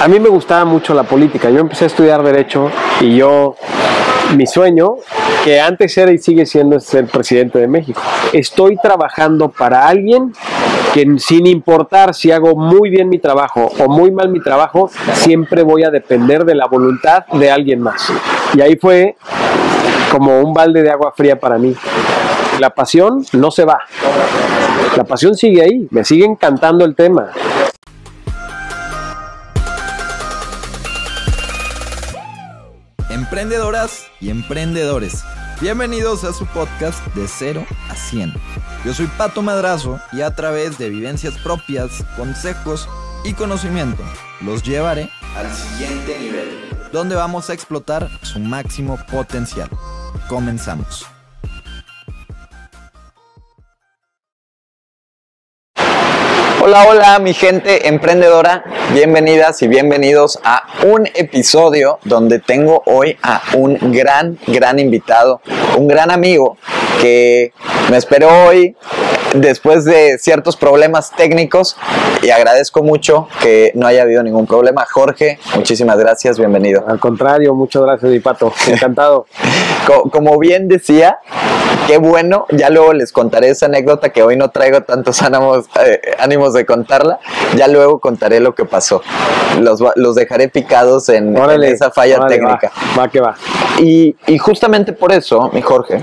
a mí me gustaba mucho la política. Yo empecé a estudiar derecho y yo, mi sueño, que antes era y sigue siendo es ser presidente de México. Estoy trabajando para alguien que sin importar si hago muy bien mi trabajo o muy mal mi trabajo, siempre voy a depender de la voluntad de alguien más. Y ahí fue como un balde de agua fría para mí. La pasión no se va. La pasión sigue ahí, me sigue encantando el tema. Emprendedoras y emprendedores, bienvenidos a su podcast de 0 a 100. Yo soy Pato Madrazo y a través de vivencias propias, consejos y conocimiento los llevaré al siguiente nivel, donde vamos a explotar su máximo potencial. Comenzamos. Hola, hola mi gente emprendedora, bienvenidas y bienvenidos a un episodio donde tengo hoy a un gran, gran invitado, un gran amigo que me esperó hoy después de ciertos problemas técnicos y agradezco mucho que no haya habido ningún problema. Jorge, muchísimas gracias, bienvenido. Al contrario, muchas gracias, mi pato. Encantado. Como bien decía, qué bueno, ya luego les contaré esa anécdota que hoy no traigo tantos ánimos, eh, ánimos de contarla, ya luego contaré lo que pasó. Los, los dejaré picados en, esa falla técnica. Va, que va. Y, y justamente por eso, mi Jorge,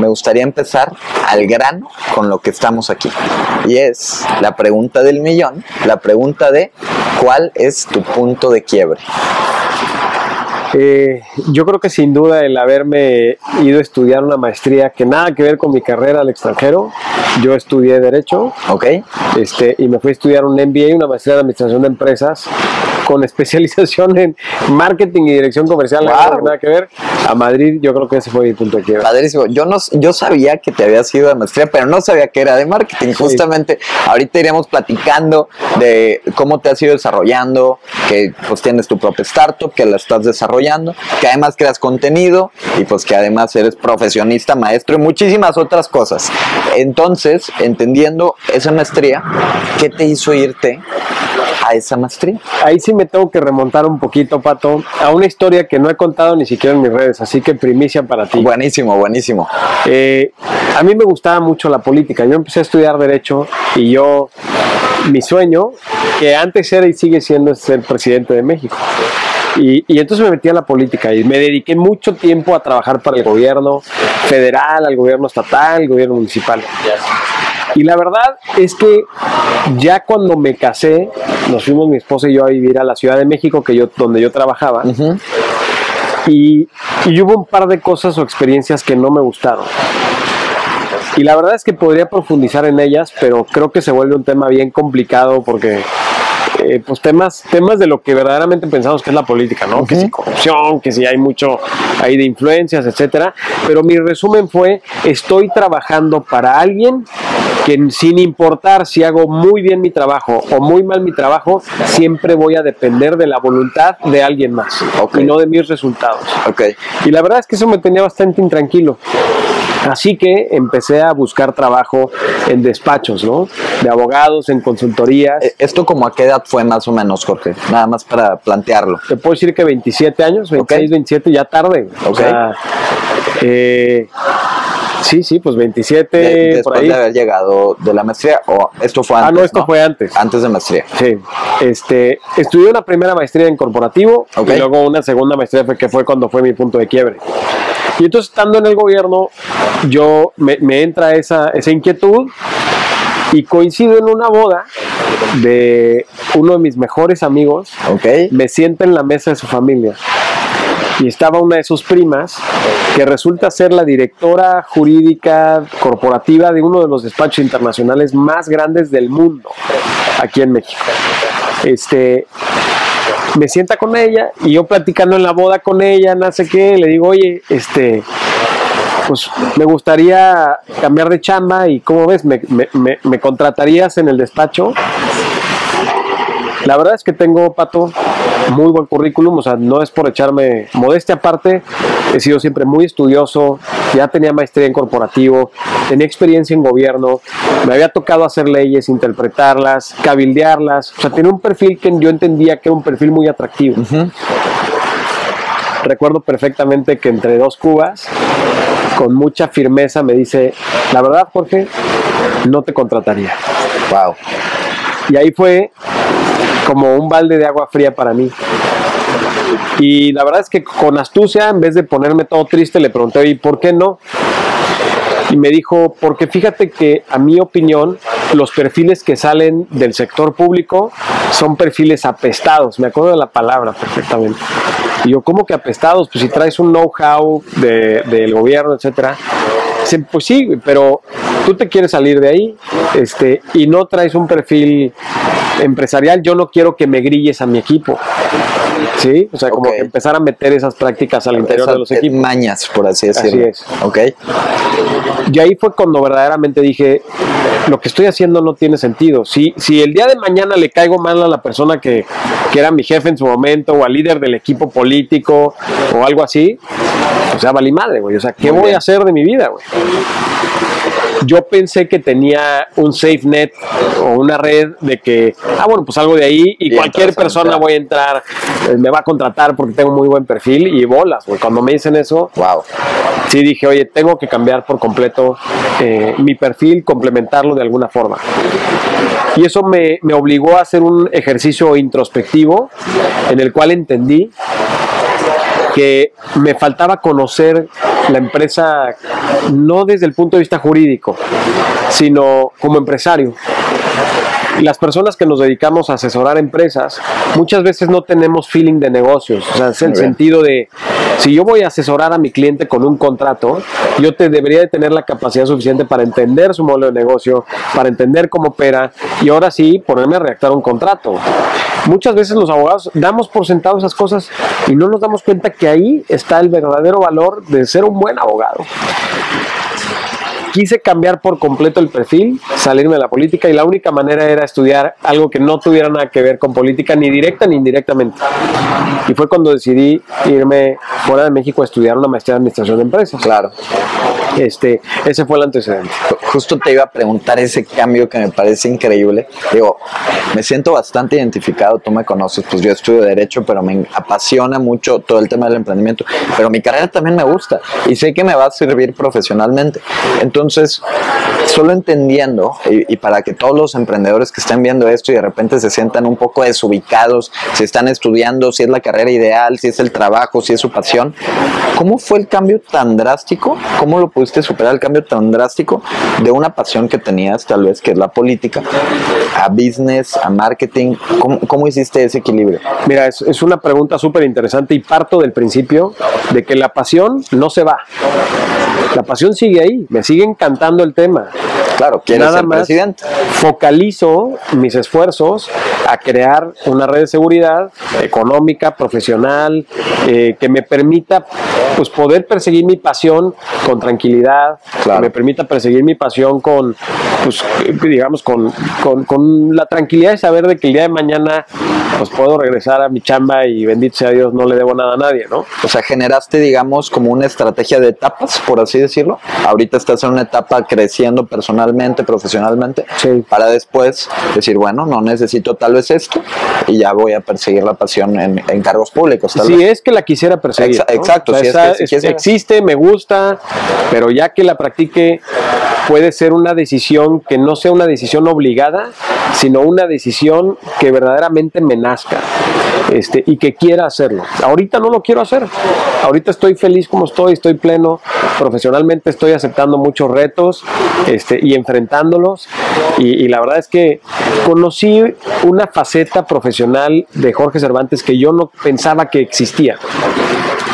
me gustaría empezar al grano con lo que estamos aquí. Y es la pregunta del millón, la pregunta de ¿cuál es tu punto de quiebre? Eh, yo creo que sin duda el haberme ido a estudiar una maestría que nada que ver con mi carrera al extranjero, yo estudié Derecho. Ok. Este, y me fui a estudiar un MBA, una maestría de Administración de Empresas, con especialización en marketing y dirección comercial, nada que ver, a Madrid, yo creo que ese fue mi punto de quiebra. Padrísimo. Yo, no, yo sabía que te habías ido de maestría, pero no sabía que era de marketing. Justamente ahorita iríamos platicando de cómo te has ido desarrollando, que pues tienes tu propia startup, que la estás desarrollando, que además creas contenido y pues que además eres profesionista, maestro y muchísimas otras cosas. Entonces, entendiendo esa maestría, ¿qué te hizo irte a esa maestría? Ahí sí me tengo que remontar un poquito, Pato, a una historia que no he contado ni siquiera en mis redes, así que primicia para ti. Buenísimo, buenísimo. Eh, a mí me gustaba mucho la política. Yo empecé a estudiar Derecho y yo, mi sueño, que antes era y sigue siendo ser presidente de México. Y, y, entonces me metí a la política y me dediqué mucho tiempo a trabajar para el gobierno federal, al gobierno estatal, al gobierno municipal. Y la verdad es que ya cuando me casé, nos fuimos mi esposa y yo a vivir a la Ciudad de México, que yo, donde yo trabajaba. y, y hubo un par de cosas o experiencias que no me gustaron. Y la verdad es que podría profundizar en ellas, pero creo que se vuelve un tema bien complicado porque eh, pues temas, temas de lo que verdaderamente pensamos que es la política, ¿no? Que si corrupción, que si hay mucho ahí de influencias, etcétera. Pero mi resumen fue: estoy trabajando para alguien que sin importar si hago muy bien mi trabajo o muy mal mi trabajo, siempre voy a depender de la voluntad de alguien más y no de mis resultados. Okay. Y la verdad es que eso me tenía bastante intranquilo. Así que empecé a buscar trabajo en despachos, ¿no? De abogados, en consultorías. Eh, ¿Esto como a qué edad fue más o menos, Jorge? Nada más para plantearlo. Te puedo decir que 27 años, 26, 27, ya tarde. O sea, eh, Sí, sí, pues 27. después de haber llegado de la maestría, o esto fue antes. Ah, no, esto fue antes. Antes de maestría. Sí. Este, estudié una primera maestría en corporativo y luego una segunda maestría que fue cuando fue mi punto de quiebre. Y entonces, estando en el gobierno, yo me, entra esa, esa inquietud y coincido en una boda de uno de mis mejores amigos. Okay. Me sienta en la mesa de su familia y estaba una de sus primas que resulta ser la directora jurídica corporativa de uno de los despachos internacionales más grandes del mundo aquí en México. Este, me sienta con ella y yo platicando en la boda con ella, no sé qué, le digo, oye, este, pues me gustaría cambiar de chamba y cómo ves, me, me contratarías en el despacho. La verdad es que tengo, Pato, muy buen currículum, o sea, no es por echarme modestia aparte, he sido siempre muy estudioso, ya tenía maestría en corporativo, tenía experiencia en gobierno, me había tocado hacer leyes, interpretarlas, cabildearlas, o sea, tenía un perfil que yo entendía que era un perfil muy atractivo. Recuerdo perfectamente que entre dos cubas, con mucha firmeza me dice, la verdad Jorge, no te contrataría. Wow. Y ahí fue como un balde de agua fría para mí. Y la verdad es que con astucia, en vez de ponerme todo triste, le pregunté, ¿y por qué no? Y me dijo, porque fíjate que a mi opinión, los perfiles que salen del sector público son perfiles apestados. Me acuerdo de la palabra perfectamente. Y yo, ¿cómo que apestados? Pues si traes un know-how de, del gobierno, etcétera. Dicen, pues sí, pero tú te quieres salir de ahí este, y no traes un perfil empresarial, yo no quiero que me grilles a mi equipo. ¿Sí? O sea, como que empezar a meter esas prácticas al interior de los equipos. Mañas, por así decirlo. es. Ok. Y ahí fue cuando verdaderamente dije, lo que estoy haciendo no tiene sentido. Si, si el día de mañana le caigo mal a la persona que, que era mi jefe en su momento, o al líder del equipo político, o algo así, o sea, valí madre, güey. O sea, ¿qué Muy voy bien. a hacer de mi vida, güey? Yo pensé que tenía un safe net o una red de que, ah, bueno, pues algo de ahí y, Y cualquier persona voy a entrar, eh, me va a contratar porque tengo muy buen perfil y bolas, güey. Cuando me dicen eso, Wow. sí dije, oye, tengo que cambiar por completo eh, mi perfil, complementarlo de alguna forma. Y eso me, me obligó a hacer un ejercicio introspectivo en el cual entendí que me faltaba conocer la empresa no desde el punto de vista jurídico, sino como empresario. Las personas que nos dedicamos a asesorar empresas, muchas veces no tenemos feeling de negocios. O sea, es el sentido de, si yo voy a asesorar a mi cliente con un contrato, yo te debería de tener la capacidad suficiente para entender su modelo de negocio, para entender cómo opera y ahora sí ponerme a redactar un contrato. Muchas veces los abogados damos por sentado esas cosas y no nos damos cuenta que ahí está el verdadero valor de ser un buen abogado quise cambiar por completo el perfil, salirme de la política y la única manera era estudiar algo que no tuviera nada que ver con política, ni directa ni indirectamente. Y fue cuando decidí irme fuera de México a estudiar una maestría en administración de empresas. Claro. Este, ese fue el antecedente. Justo te iba a preguntar ese cambio que me parece increíble. Digo, me siento bastante identificado, tú me conoces, pues yo estudio Derecho, pero me apasiona mucho todo el tema del emprendimiento. Pero mi carrera también me gusta y sé que me va a servir profesionalmente. Entonces, solo entendiendo, y, y para que todos los emprendedores que estén viendo esto y de repente se sientan un poco desubicados, si están estudiando, si es la carrera ideal, si es el trabajo, si es su pasión, ¿cómo fue el cambio tan drástico? ¿Cómo lo pudiste superar el cambio tan drástico de una pasión que tenías, tal vez, que es la política, a business, a marketing? ¿Cómo, cómo hiciste ese equilibrio? Mira, es, es una pregunta súper interesante y parto del principio de que la pasión no se va. La pasión sigue ahí, me sigue encantando el tema. Claro, quieres Nada ser más presidente. focalizo mis esfuerzos a crear una red de seguridad económica, profesional, eh, que me permita pues poder perseguir mi pasión con tranquilidad, Claro. que me permita perseguir mi pasión con, pues, digamos, con, con, con la tranquilidad de saber de que el día de mañana pues puedo regresar a mi chamba y bendito sea Dios, no le debo nada a nadie, ¿no? O sea, generaste, digamos, como una estrategia de etapas, por así decirlo. Ahorita estás en una etapa creciendo personalmente, profesionalmente, Sí. para después decir, bueno, no necesito tal vez esto y ya voy a perseguir la pasión en, en cargos públicos. Tal Si vez. es que la quisiera perseguir. Exa- ¿no? exacto, O sea, si es que- si es- quisiera. existe, me gusta, pero ya que la practique, puede ser una decisión que no sea una decisión obligada, sino una decisión que verdaderamente me nazca este, y que quiera hacerlo. Ahorita no lo quiero hacer. Ahorita estoy feliz como estoy, estoy pleno. Profesionalmente estoy aceptando muchos retos este, y enfrentándolos. Y, y la verdad es que conocí una faceta profesional de Jorge Cervantes que yo no pensaba que existía.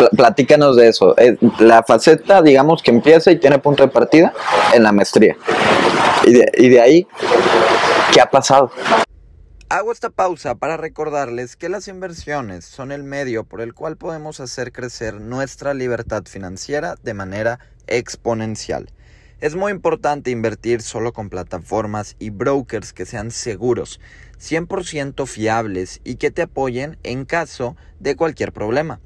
Pl- Platícanos de eso. Eh, La faceta, digamos, que empieza y tiene punto de partida en la maestría. Y de, y de ahí, ¿qué ha pasado? Hago esta pausa para recordarles que las inversiones son el medio por el cual podemos hacer crecer nuestra libertad financiera de manera exponencial. Es muy importante invertir solo con plataformas y brokers que sean seguros. 100% fiables y que te apoyen en caso de cualquier problema.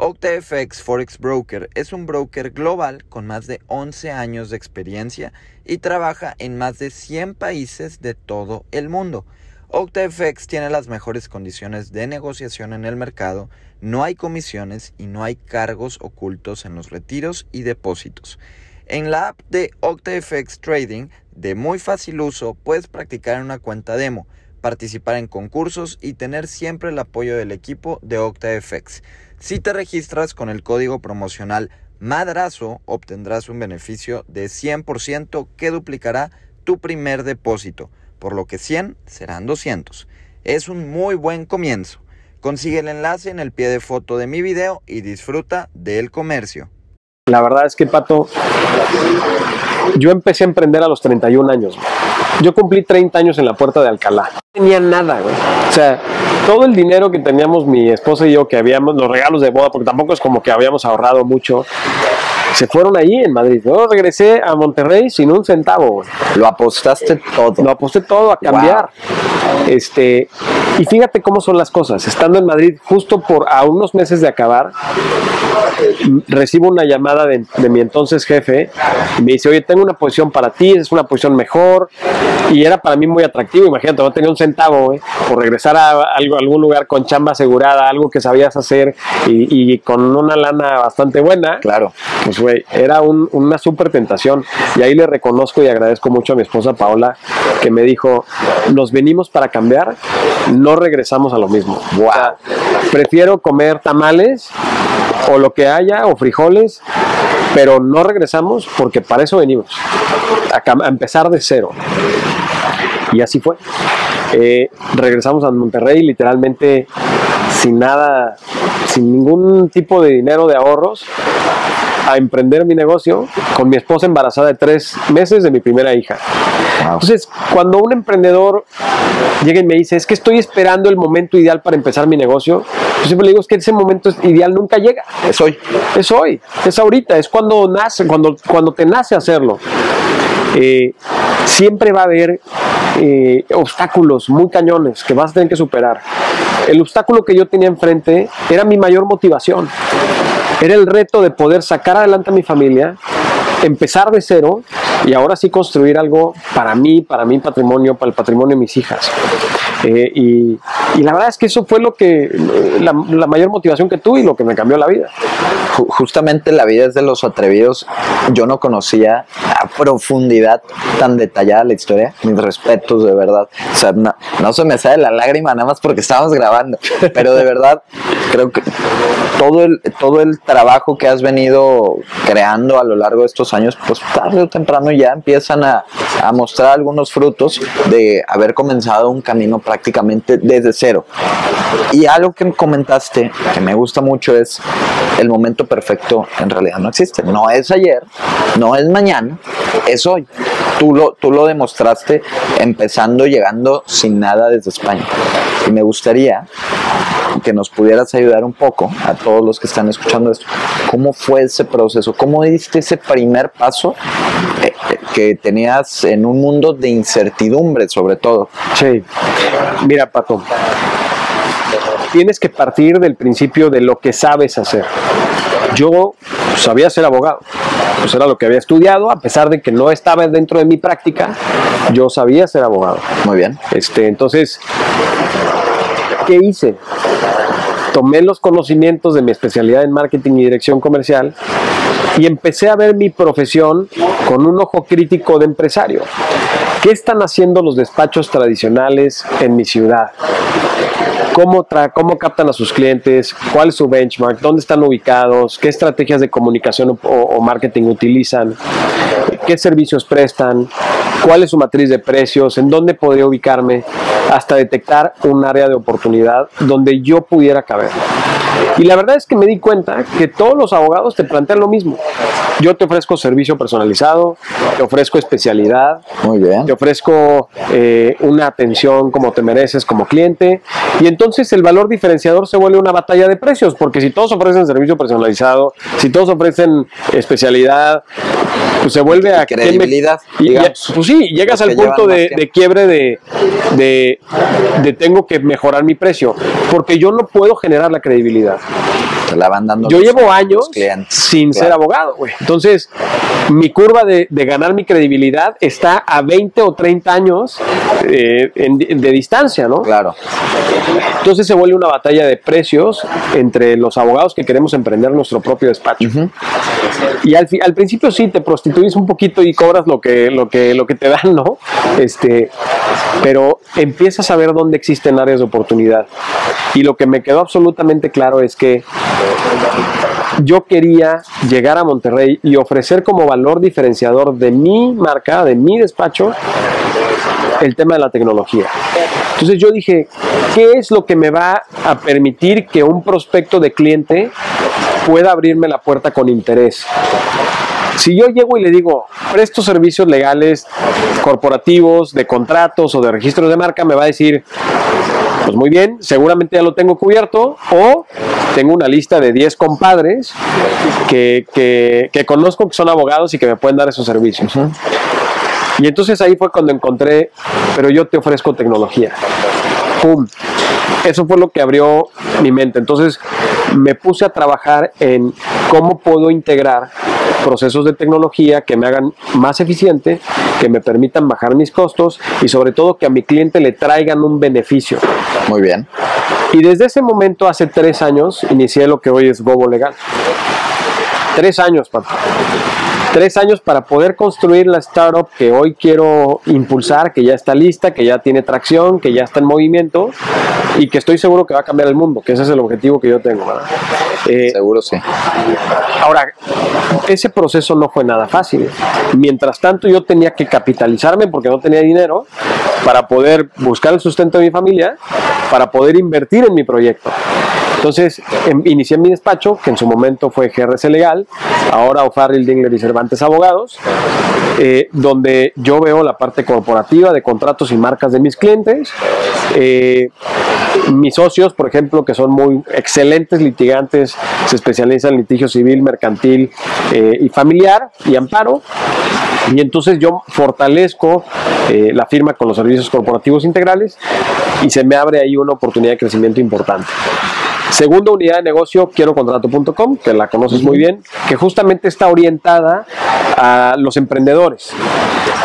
OctaFX Forex Broker es un broker global con más de 11 años de experiencia y trabaja en más de 100 países de todo el mundo. OctaFX tiene las mejores condiciones de negociación en el mercado, no hay comisiones y no hay cargos ocultos en los retiros y depósitos. En la app de OctaFX Trading, de muy fácil uso, puedes practicar una cuenta demo, participar en concursos y tener siempre el apoyo del equipo de OctaFX. Si te registras con el código promocional Madrazo, obtendrás un beneficio de 100% que duplicará tu primer depósito por lo que 100 serán 200. Es un muy buen comienzo. Consigue el enlace en el pie de foto de mi video y disfruta del comercio. La verdad es que, Pato, yo empecé a emprender a los 31 años. Yo cumplí 30 años en la puerta de Alcalá. No tenía nada, güey. O sea, todo el dinero que teníamos mi esposa y yo, que habíamos, los regalos de boda, porque tampoco es como que habíamos ahorrado mucho, se fueron ahí en Madrid. Yo regresé a Monterrey sin un centavo. Lo apostaste todo. Lo aposté todo a cambiar. Este, y fíjate cómo son las cosas. Estando en Madrid, justo por a unos meses de acabar, recibo una llamada de, mi entonces jefe y me dice, oye, tengo una posición para ti, es una posición mejor. Y era para mí muy atractivo. Imagínate, no tenía un centavo por regresar a, algún lugar con chamba asegurada, algo que sabías hacer y, y con una lana bastante buena. Claro. Pues güey, era una súper tentación. Y ahí le reconozco y agradezco mucho a mi esposa Paola que me dijo, nos venimos para cambiar, no regresamos a lo mismo. Wow. prefiero comer tamales o lo que haya o frijoles, pero no regresamos porque para eso venimos, a, empezar de cero. Y así fue. Eh, regresamos a Monterrey literalmente sin nada, sin ningún tipo de dinero de ahorros a emprender mi negocio con mi esposa embarazada de tres meses de mi primera hija. Entonces, cuando un emprendedor llega y me dice, es que estoy esperando el momento ideal para empezar mi negocio, yo siempre le digo, es que ese momento ideal nunca llega. Es hoy. Es hoy, es ahorita, es cuando nace, cuando, cuando te nace hacerlo. Eh, siempre va a haber eh, obstáculos muy cañones que vas a tener que superar. El obstáculo que yo tenía enfrente era mi mayor motivación. Era el reto de poder sacar adelante a mi familia, empezar de cero y ahora sí construir algo para mí, para mi patrimonio, para el patrimonio de mis hijas. Eh, y, la verdad es que eso fue lo que la, mayor motivación que tuve y lo que me cambió la vida. Justamente la vida es de los atrevidos. Yo no conocía a profundidad tan detallada la historia. Mis respetos, de verdad. O sea, no, no se me sale la lágrima nada más porque estábamos grabando. Pero de verdad, creo que todo el, todo el trabajo que has venido creando a lo largo de estos años, pues tarde o temprano ya empiezan a, a mostrar algunos frutos de haber comenzado un camino prácticamente desde cero. Y algo que comentaste que me gusta mucho es el momento perfecto en realidad no existe. No es ayer, no es mañana, es hoy. Tú lo, tú lo demostraste empezando, llegando sin nada desde España. Y me gustaría que nos pudieras ayudar un poco a todos los que están escuchando esto. ¿Cómo fue ese proceso? ¿Cómo diste ese primer paso eh, que tenías en un mundo de incertidumbre sobre todo? Sí, mira Pato, tienes que partir del principio de lo que sabes hacer. Yo sabía ser abogado, pues era lo que había estudiado, a pesar de que no estaba dentro de mi práctica, yo sabía ser abogado. Muy bien. Este, entonces, ¿qué hice? Tomé los conocimientos de mi especialidad en marketing y dirección comercial y empecé a ver mi profesión con un ojo crítico de empresario. ¿Qué están haciendo los despachos tradicionales en mi ciudad? ¿Cómo, cómo captan a sus clientes? ¿Cuál es su benchmark? ¿Dónde están ubicados? ¿Qué estrategias de comunicación o marketing utilizan? ¿Qué servicios prestan? ¿Cuál es su matriz de precios? ¿En dónde podría ubicarme? Hasta detectar un área de oportunidad donde yo pudiera caber. Y la verdad es que me di cuenta que todos los abogados te plantean lo mismo. Yo te ofrezco servicio personalizado, te ofrezco especialidad, Muy bien. te ofrezco eh, una atención como te mereces como cliente. Y entonces el valor diferenciador se vuelve una batalla de precios, porque si todos ofrecen servicio personalizado, si todos ofrecen especialidad, pues se vuelve a... Credibilidad, y- y- digamos. pues sí, llegas al punto de, quiebre de, de, de tengo que mejorar mi precio, porque yo no puedo generar la credibilidad habilidad te la van dando Yo los- llevo años sin ser abogado, güey. Entonces, mi curva de, de ganar mi credibilidad está a 20 o 30 años eh, en- de distancia, ¿no? Claro. Entonces se vuelve una batalla de precios entre los abogados que queremos emprender nuestro propio despacho. Y al, principio sí te prostituís un poquito y cobras lo que, lo que, lo que te dan, ¿no? Este, pero empiezas a ver dónde existen áreas de oportunidad. Y lo que me quedó absolutamente claro es que yo quería llegar a Monterrey y ofrecer como valor diferenciador de mi marca, de mi despacho, el tema de la tecnología. Entonces yo dije, ¿qué es lo que me va a permitir que un prospecto de cliente pueda abrirme la puerta con interés? Si yo llego y le digo, presto servicios legales corporativos, de contratos o de registros de marca, me va a decir, pues muy bien, seguramente ya lo tengo cubierto o tengo una lista de 10 compadres que, que- que conozco que son abogados y que me pueden dar esos servicios. Y entonces ahí fue cuando encontré, pero yo te ofrezco tecnología. ¡Pum! Eso fue lo que abrió mi mente. Entonces me puse a trabajar en cómo puedo integrar procesos de tecnología que me hagan más eficiente, que me permitan bajar mis costos y sobre todo que a mi cliente le traigan un beneficio. Muy bien. Y desde ese momento, hace tres años, inicié lo que hoy es Bobo Legal. Tres años, papá. Tres años para poder construir la startup que hoy quiero impulsar, que ya está lista, que ya tiene tracción, que ya está en movimiento y que estoy seguro que va a cambiar el mundo, que ese es el objetivo que yo tengo. Eh, Seguro sí. Ahora, ese proceso no fue nada fácil. Mientras tanto, yo tenía que capitalizarme porque no tenía dinero para poder buscar el sustento de mi familia, para poder invertir en mi proyecto. Entonces, em- inicié mi despacho, que en su momento fue GRC Legal, ahora O'Farrill, Dingler y Cervantes Abogados, eh, donde yo veo la parte corporativa de contratos y marcas de mis clientes. Eh, mis socios, por ejemplo, que son muy excelentes litigantes, se especializan en litigio civil, mercantil eh, y familiar y amparo. Y entonces yo fortalezco la firma con los servicios corporativos integrales y se me abre ahí una oportunidad de crecimiento importante. Segunda unidad de negocio, quiero contrato.com, que la conoces muy bien, que justamente está orientada a los emprendedores.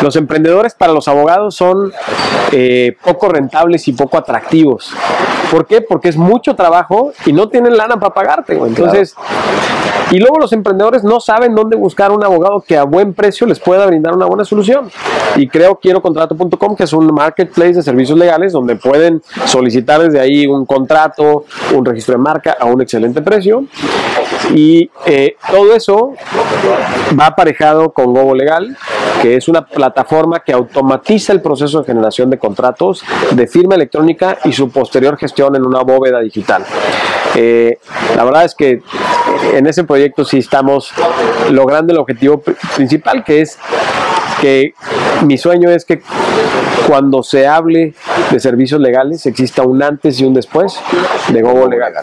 Los emprendedores para los abogados son eh, poco rentables y poco atractivos. ¿Por qué? Porque es mucho trabajo y no tienen lana para pagarte. güey. Entonces, y luego los emprendedores no saben dónde buscar un abogado que a buen precio les pueda brindar una buena solución. Y creo quiero contrato.com, que es un marketplace de servicios legales donde pueden solicitar desde ahí un contrato, un registro de marca a un excelente precio. Y eh, todo eso va aparejado con Gobo Legal, que es una plataforma que automatiza el proceso de generación de contratos de firma electrónica y su posterior gestión en una bóveda digital. Eh, la verdad es que en ese proyecto sí estamos logrando el objetivo pri- principal, que es que mi sueño es que cuando se hable de servicios legales exista un antes y un después de Gobo Legal.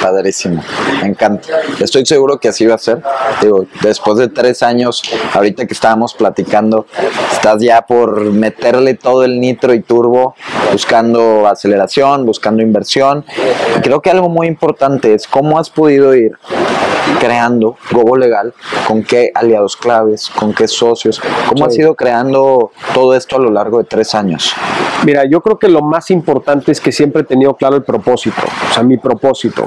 Padrísimo, me encanta. Estoy seguro que así va a ser. Digo, después de tres años, ahorita que estábamos platicando, estás ya por meterle todo el nitro y turbo, buscando aceleración, buscando inversión. Creo que algo muy importante es cómo has podido ir creando Gobo Legal, con qué aliados claves, con qué socios, cómo has ido creando todo esto a lo largo de tres años. Mira, yo creo que lo más importante es que siempre he tenido claro el propósito, o sea, mi propósito.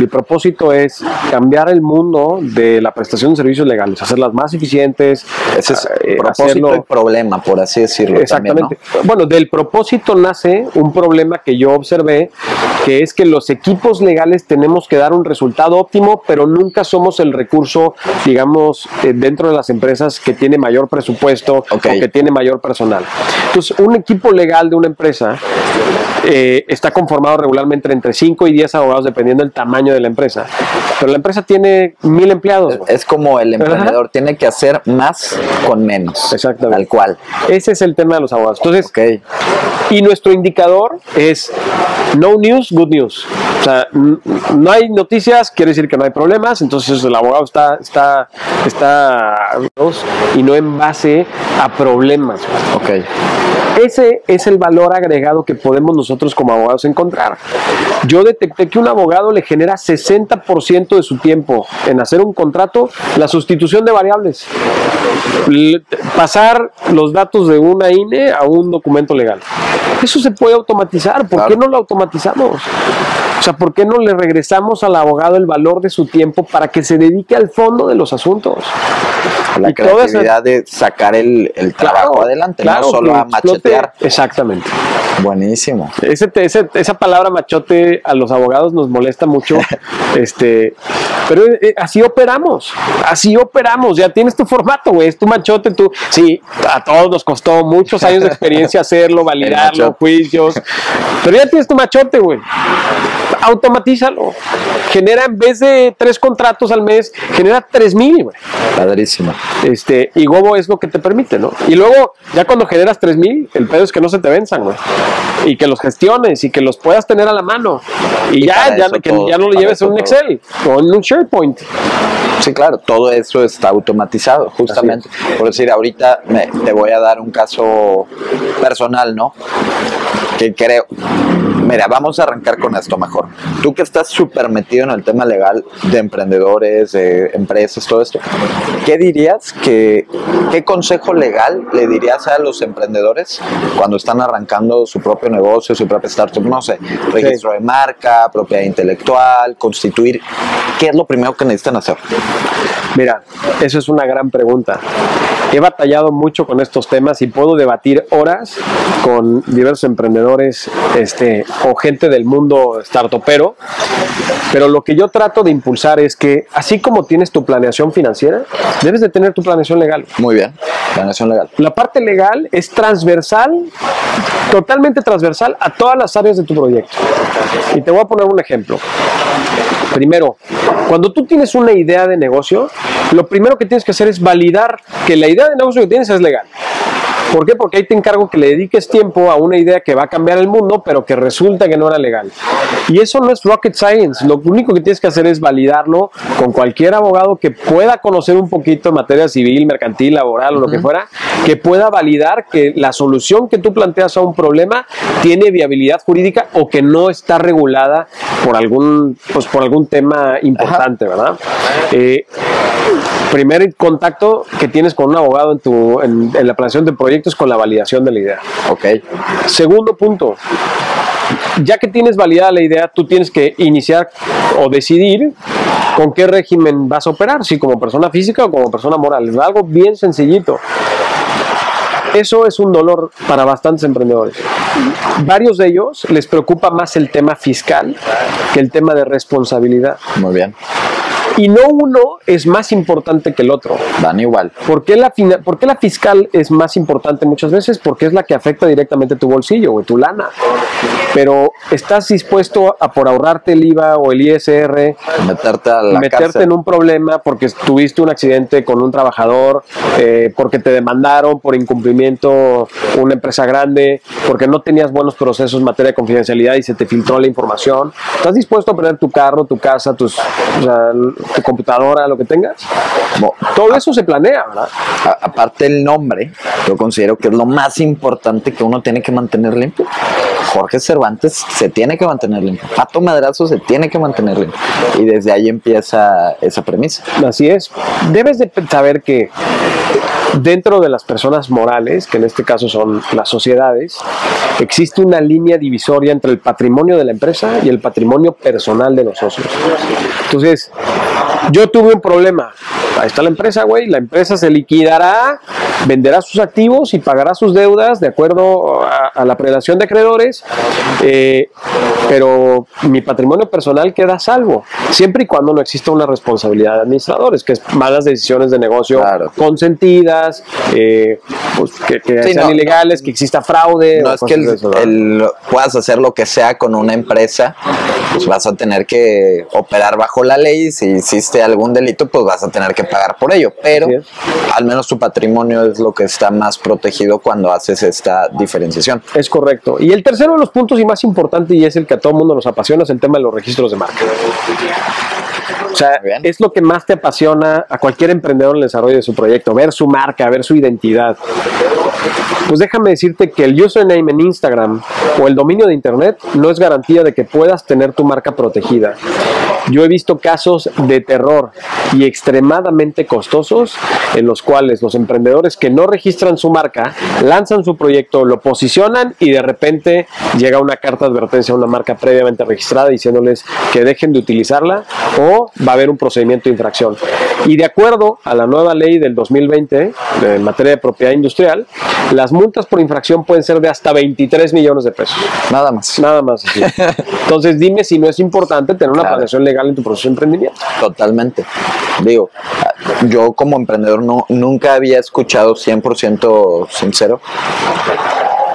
Mi propósito es cambiar el mundo de la prestación de servicios legales, hacerlas más eficientes. Ese es propósito hacerlo- y problema, por así decirlo. también, ¿no? Exactamente. Bueno, del propósito nace un problema que yo observé, que es que los equipos legales tenemos que dar un resultado óptimo, pero nunca somos el recurso, digamos, eh, dentro de las empresas que tiene mayor presupuesto o que tiene mayor personal. Entonces, un equipo legal de una empresa eh, está conformado regularmente entre 5 y 10 abogados dependiendo del tamaño de la empresa. Pero la empresa tiene mil empleados. güey. Es como el emprendedor tiene que hacer más con menos. Exactamente. Tal cual. Ese es el tema de los abogados. Entonces. Y nuestro indicador es no news, good news. O sea, no hay noticias, quiere decir que no hay problemas, entonces el abogado está, está, está y no en base a problemas. Ok. Ese es el valor agregado que podemos nosotros como abogados encontrar. Yo detecté que un abogado le genera 60% de su tiempo en hacer un contrato la sustitución de variables. Pasar los datos de una INE a un documento legal. Eso se puede automatizar. ¿Por qué no lo automatizamos? O sea, ¿por qué no le regresamos al abogado el valor de su tiempo para que se dedique al fondo de los asuntos? La Y esa- creatividad de sacar el, el trabajo adelante, no solo a machetear. Exactamente. Buenísimo. Ese, ese- esa palabra machote a los abogados nos molesta mucho, este, pero eh, así operamos, así operamos, ya tienes tu formato, güey, es tu machote, tú, sí, a todos nos costó muchos años de experiencia hacerlo, validarlo, juicios, pero ya tienes tu machote, güey, automatízalo, genera en vez de tres contratos al mes, genera tres mil, güey. Padrísimo. Este, y Gobo es lo que te permite, ¿no? Y luego, ya cuando generas 3000, el pedo es que no se te venzan, güey. Y que los gestiones y que los puedas tener a la mano. Y, Y ya, ya, que todo, ya no lo lleves en un todo. Excel o en un SharePoint. Sí, claro, todo eso está automatizado, justamente. Por decir, ahorita me- te voy a dar un caso personal, ¿no? Que creo. Mira, vamos a arrancar con esto mejor. Tú que estás súper metido en el tema legal de emprendedores, de empresas, todo esto, ¿qué dirías que, qué consejo legal le dirías a los emprendedores cuando están arrancando su propio negocio, su propia startup? No sé, registro de marca, propiedad intelectual, constituir. ¿Qué es lo primero que necesitan hacer? Mira, eso es una gran pregunta. He batallado mucho con estos temas y puedo debatir horas con diversos emprendedores este, o gente del mundo startupero, pero lo que yo trato de impulsar es que así como tienes tu planeación financiera, debes de tener tu planeación legal. Muy bien, planeación legal. La parte legal es transversal, totalmente transversal a todas las áreas de tu proyecto. Y te voy a poner un ejemplo. Primero, cuando tú tienes una idea de negocio, lo primero que tienes que hacer es validar que la idea de negocio que tienes es legal. ¿Por qué? Porque ahí te encargo que le dediques tiempo a una idea que va a cambiar el mundo, pero que resulta que no era legal. Y eso no es rocket science. Lo único que tienes que hacer es validarlo con cualquier abogado que pueda conocer un poquito en materia civil, mercantil, laboral o lo que fuera, que pueda validar que la solución que tú planteas a un problema tiene viabilidad jurídica o que no está regulada por algún, pues, por algún tema importante, ¿verdad? Eh, primer contacto que tienes con un abogado en, tu, en, en la planeación de proyectos con la validación de la idea. Ok, Segundo punto, ya que tienes validada la idea, tú tienes que iniciar o decidir con qué régimen vas a operar, si como persona física o como persona moral. Es algo bien sencillito. Eso es un dolor para bastantes emprendedores. Varios de ellos les preocupa más el tema fiscal que el tema de responsabilidad. muy bien. Y no uno es más importante que el otro. Van igual. ¿Por qué, la fina- por qué la fiscal es más importante muchas veces? Porque es la que afecta directamente tu bolsillo o tu lana. Pero estás dispuesto a por ahorrarte el IVA o el ISR, Meterte a la meterte cárcel. en un problema porque tuviste un accidente con un trabajador, eh, porque te demandaron por incumplimiento una empresa grande, porque no tenías buenos procesos en materia de confidencialidad y se te filtró la información. ¿Estás dispuesto a perder tu carro, tu casa, tus, o sea, tu computadora, lo que tengas? Todo eso se planea, ¿verdad? a- aparte el nombre, yo considero que es lo más importante que uno tiene que mantener limpio. Jorge Cervantes se tiene que mantener limpio. Pato Madrazo se tiene que mantener limpio. Y desde ahí empieza esa premisa. Así es. Debes de saber que dentro de las personas morales, que en este caso son las sociedades, existe una línea divisoria entre el patrimonio de la empresa y el patrimonio personal de los socios. Entonces, Thank you. Yo tuve un problema. Ahí está la empresa, güey, la empresa se liquidará, venderá sus activos y pagará sus deudas de acuerdo a, la prelación de acreedores, eh, pero mi patrimonio personal queda salvo, siempre y cuando no exista una responsabilidad de administradores, que es malas decisiones de negocio consentidas, eh, pues, que, sean ilegales, que exista fraude. No es que el, puedas hacer lo que sea con una empresa, pues vas a tener que operar bajo la ley, si hiciste algún delito, pues vas a tener que pagar por ello, pero al menos tu patrimonio es lo que está más protegido cuando haces esta diferenciación. Es correcto. Y el tercero de los puntos y más importante, y es el que a todo el mundo nos apasiona, es el tema de los registros de marca. O sea, es lo que más te apasiona a cualquier emprendedor en el desarrollo de su proyecto, ver su marca, ver su identidad. Pues déjame decirte que el username en Instagram o el dominio de Internet no es garantía de que puedas tener tu marca protegida. Yo he visto casos de terror y extremadamente costosos en los cuales los emprendedores que no registran su marca lanzan su proyecto, lo posicionan y de repente llega una carta de advertencia a una marca previamente registrada diciéndoles que dejen de utilizarla o va a haber un procedimiento de infracción. Y de acuerdo a la nueva ley del 2020 en materia de propiedad industrial, las multas por infracción pueden ser de hasta 23 millones de pesos. Nada más. Nada más. Entonces dime si no es importante tener una claro. legal en tu proceso emprendimiento. Totalmente. Digo, yo como emprendedor no, nunca había escuchado 100% sincero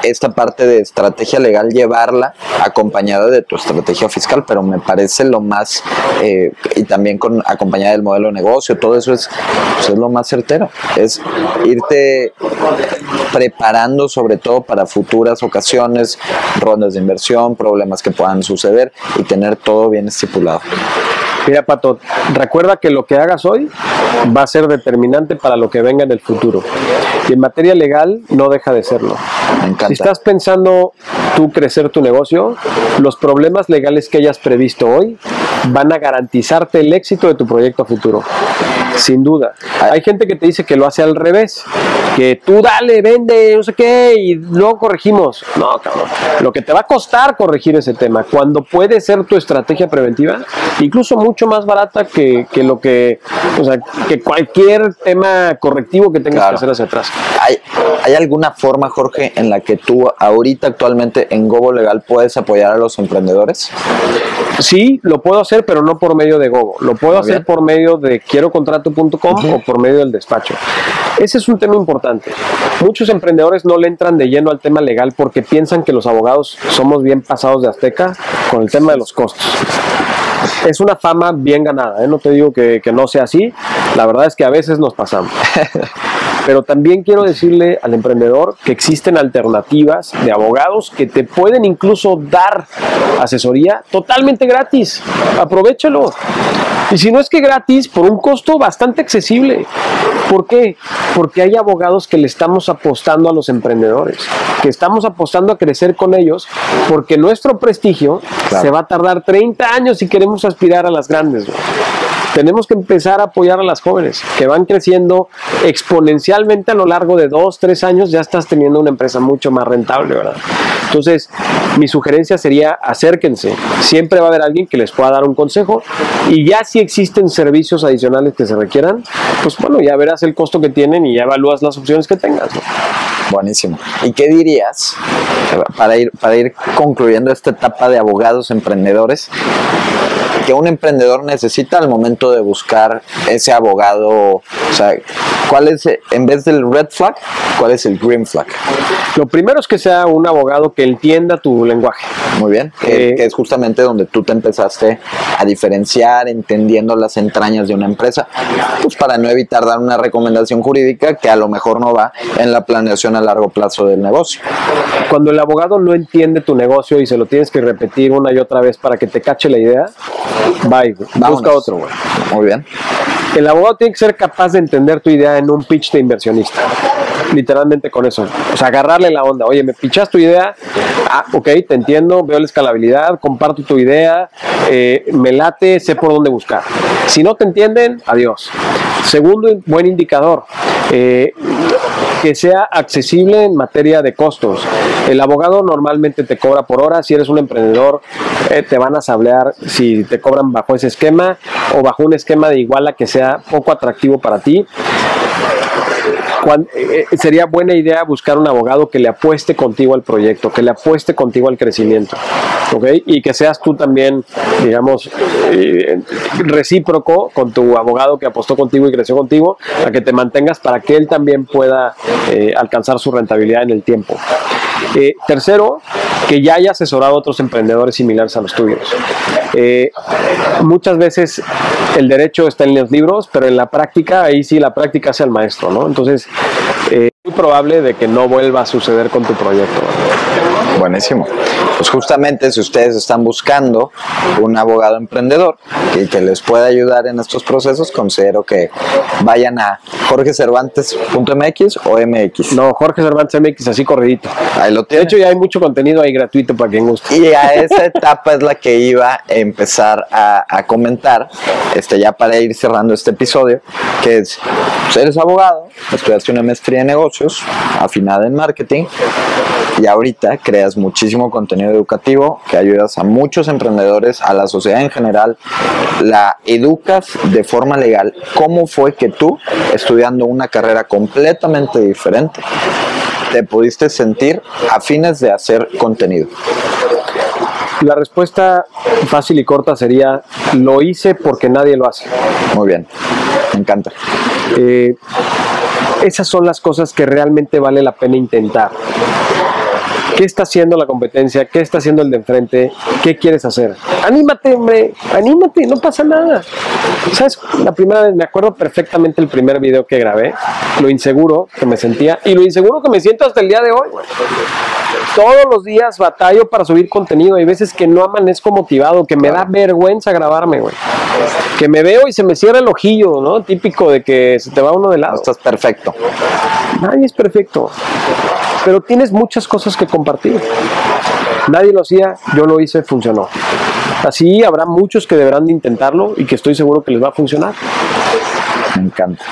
esta parte de estrategia legal llevarla acompañada de tu estrategia fiscal, pero me parece lo más, eh, y también con acompañada del modelo de negocio, todo eso es, pues, es lo más certero, es irte preparando sobre todo para futuras ocasiones, rondas de inversión, problemas que puedan suceder y tener todo bien estipulado. Mira, Pato, recuerda que lo que hagas hoy va a ser determinante para lo que venga en el futuro. Y en materia legal no deja de serlo. Si estás pensando tú crecer tu negocio, los problemas legales que hayas previsto hoy van a garantizarte el éxito de tu proyecto futuro. Sin duda. Hay gente que te dice que lo hace al revés, que tú dale, vende, no sé qué, y luego corregimos. No, cabrón. Lo que te va a costar corregir ese tema, cuando puede ser tu estrategia preventiva, incluso mucho más barata que, lo que, o sea, que cualquier tema correctivo que tengas que hacer hacia atrás. ¿Hay, ¿Hay alguna forma, Jorge, en la que tú ahorita actualmente en Gobo Legal puedes apoyar a los emprendedores? Sí, lo puedo hacer, pero no por medio de Gogo. Lo puedo hacer por medio de quierocontrato.com o por medio del despacho. Ese es un tema importante. Muchos emprendedores no le entran de lleno al tema legal porque piensan que los abogados somos bien pasados de azteca con el tema de los costos es una fama bien ganada, ¿eh? no te digo que, que, no sea así, la verdad es que a veces nos pasamos. Pero también quiero decirle al emprendedor que existen alternativas de abogados que te pueden incluso dar asesoría totalmente gratis. Aprovechalo. Y si no es que gratis, por un costo bastante accesible. ¿Por qué? Porque hay abogados que le estamos apostando a los emprendedores, que estamos apostando a crecer con ellos, porque nuestro prestigio se va a tardar 30 años si queremos aspirar a las grandes. Tenemos que empezar a apoyar a las jóvenes que van creciendo exponencialmente a lo largo de dos, tres años, ya estás teniendo una empresa mucho más rentable, ¿verdad? Entonces, mi sugerencia sería acérquense. Siempre va a haber alguien que les pueda dar un consejo y ya si existen servicios adicionales que se requieran, pues bueno, ya verás el costo que tienen y ya evalúas las opciones que tengas. Buenísimo. ¿Y qué dirías para ir, para ir concluyendo esta etapa de abogados emprendedores? Que un emprendedor necesita al momento de buscar ese abogado? O sea, ¿cuál es, en vez del red flag, cuál es el green flag? Lo primero es que sea un abogado que entienda tu lenguaje. Muy bien, que, eh, es justamente donde tú te empezaste a diferenciar, entendiendo las entrañas de una empresa, pues para no evitar dar una recomendación jurídica que a lo mejor no va en la planeación a largo plazo del negocio. Cuando el abogado no entiende tu negocio y se lo tienes que repetir una y otra vez para que te cache la idea, Bye, busca otro, güey. Muy bien. El abogado tiene que ser capaz de entender tu idea en un pitch de inversionista. Literalmente con eso. O sea, agarrarle la onda. Oye, me pichas tu idea. Ah, ok, te entiendo, veo la escalabilidad, comparto tu idea, eh, me late, sé por dónde buscar. Si no te entienden, adiós. Segundo buen indicador. Eh, que sea accesible en materia de costos. El abogado normalmente te cobra por hora, si eres un emprendedor eh, te van a sablear si te cobran bajo ese esquema o bajo un esquema de iguala que sea poco atractivo para ti. Eh, eh, sería buena idea buscar un abogado que le apueste contigo al proyecto, que le apueste contigo al crecimiento, ¿ok? Y que seas tú también, digamos, eh, recíproco con tu abogado que apostó contigo y creció contigo, a que te mantengas para que él también pueda alcanzar su rentabilidad en el tiempo. tercero, que ya haya asesorado a otros emprendedores similares a los tuyos. muchas veces el derecho está en los libros, pero en la práctica, ahí sí la práctica hace al maestro, ¿no? Entonces, es muy probable de que no vuelva a suceder con tu proyecto. Buenísimo. Pues justamente si ustedes están buscando un abogado emprendedor que, que les pueda ayudar en estos procesos, considero que vayan a jorgecervantes.mx o MX. No, Jorge Cervantes MX, así corridito. Ahí lo De hecho, ya hay mucho contenido ahí gratuito para quien guste. Y a esa etapa es la que iba a empezar a, a comentar, este, ya para ir cerrando este episodio, que es, pues eres abogado, estudiaste una maestría en negocios, afinada en marketing, y ahorita creas muchísimo contenido educativo que ayudas a muchos emprendedores, a la sociedad en general, la educas de forma legal. ¿Cómo fue que tú, estudiando una carrera completamente diferente, te pudiste sentir afines de hacer contenido? La respuesta fácil y corta sería, lo hice porque nadie lo hace. Muy bien, me encanta. Eh, esas son las cosas que realmente vale la pena intentar. ¿Qué está haciendo la competencia? ¿Qué está haciendo el de enfrente? ¿Qué quieres hacer? Anímate, hombre, anímate, no pasa nada. ¿Sabes? La primera vez, me acuerdo perfectamente el primer video que grabé, lo inseguro que me sentía y lo inseguro que me siento hasta el día de hoy. Todos los días batallo para subir contenido. Hay veces que no amanezco motivado, que me da vergüenza grabarme, güey. Que me veo y se me cierra el ojillo, ¿no? Típico de que se te va uno de lado. Estás perfecto. Nadie es perfecto pero tienes muchas cosas que compartir. Nadie lo hacía, yo lo hice, funcionó. Así habrá muchos que deberán de intentarlo y que estoy seguro que les va a funcionar. Me encanta,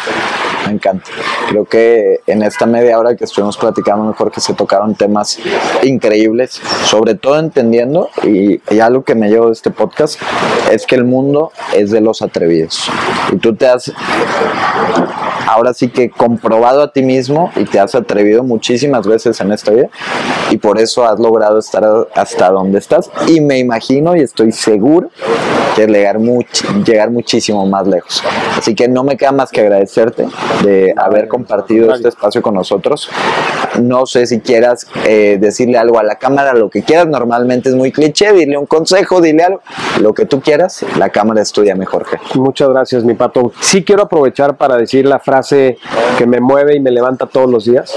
me encanta. Creo que en esta media hora que estuvimos platicando, mejor que se tocaron temas increíbles, sobre todo entendiendo, y, y algo que me llevo de este podcast, es que el mundo es de los atrevidos. Y tú te has ahora sí que comprobado a ti mismo y te has atrevido muchísimas veces en esta vida y por eso has logrado estar hasta donde estás y me imagino y estoy seguro que llegar, llegar muchísimo más lejos. Así que no me queda más que agradecerte de haber compartido este espacio con nosotros. No sé si quieras eh, decirle algo a la cámara, lo que quieras, normalmente es muy cliché, dile un consejo, dile algo, lo que tú quieras, la cámara estudia mejor. Muchas gracias, mi pato. Sí quiero aprovechar para decir la frase que me mueve y me levanta todos los días.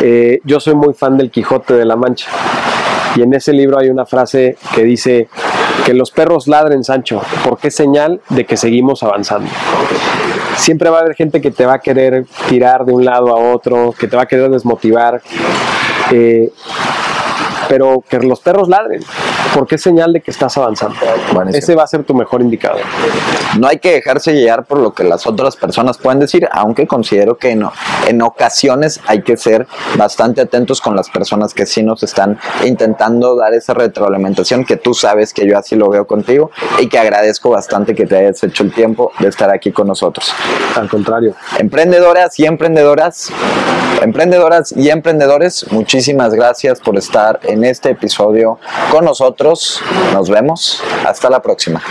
Eh, yo soy muy fan del Quijote de la Mancha. Y en ese libro hay una frase que dice que los perros ladren, Sancho, porque es señal de que seguimos avanzando. Siempre va a haber gente que te va a querer tirar de un lado a otro, que te va a querer desmotivar. Eh, pero que los perros ladren, porque es señal de que estás avanzando. Ese va a ser tu mejor indicador. No hay que dejarse llevar por lo que las otras personas pueden decir, aunque considero que no. En ocasiones hay que ser bastante atentos con las personas que sí nos están intentando dar esa retroalimentación, que tú sabes que yo así lo veo contigo y que agradezco bastante que te hayas hecho el tiempo de estar aquí con nosotros. Al contrario. Emprendedoras y emprendedoras, emprendedoras y emprendedores, muchísimas gracias por estar en este episodio con nosotros. Nos vemos. Hasta la próxima.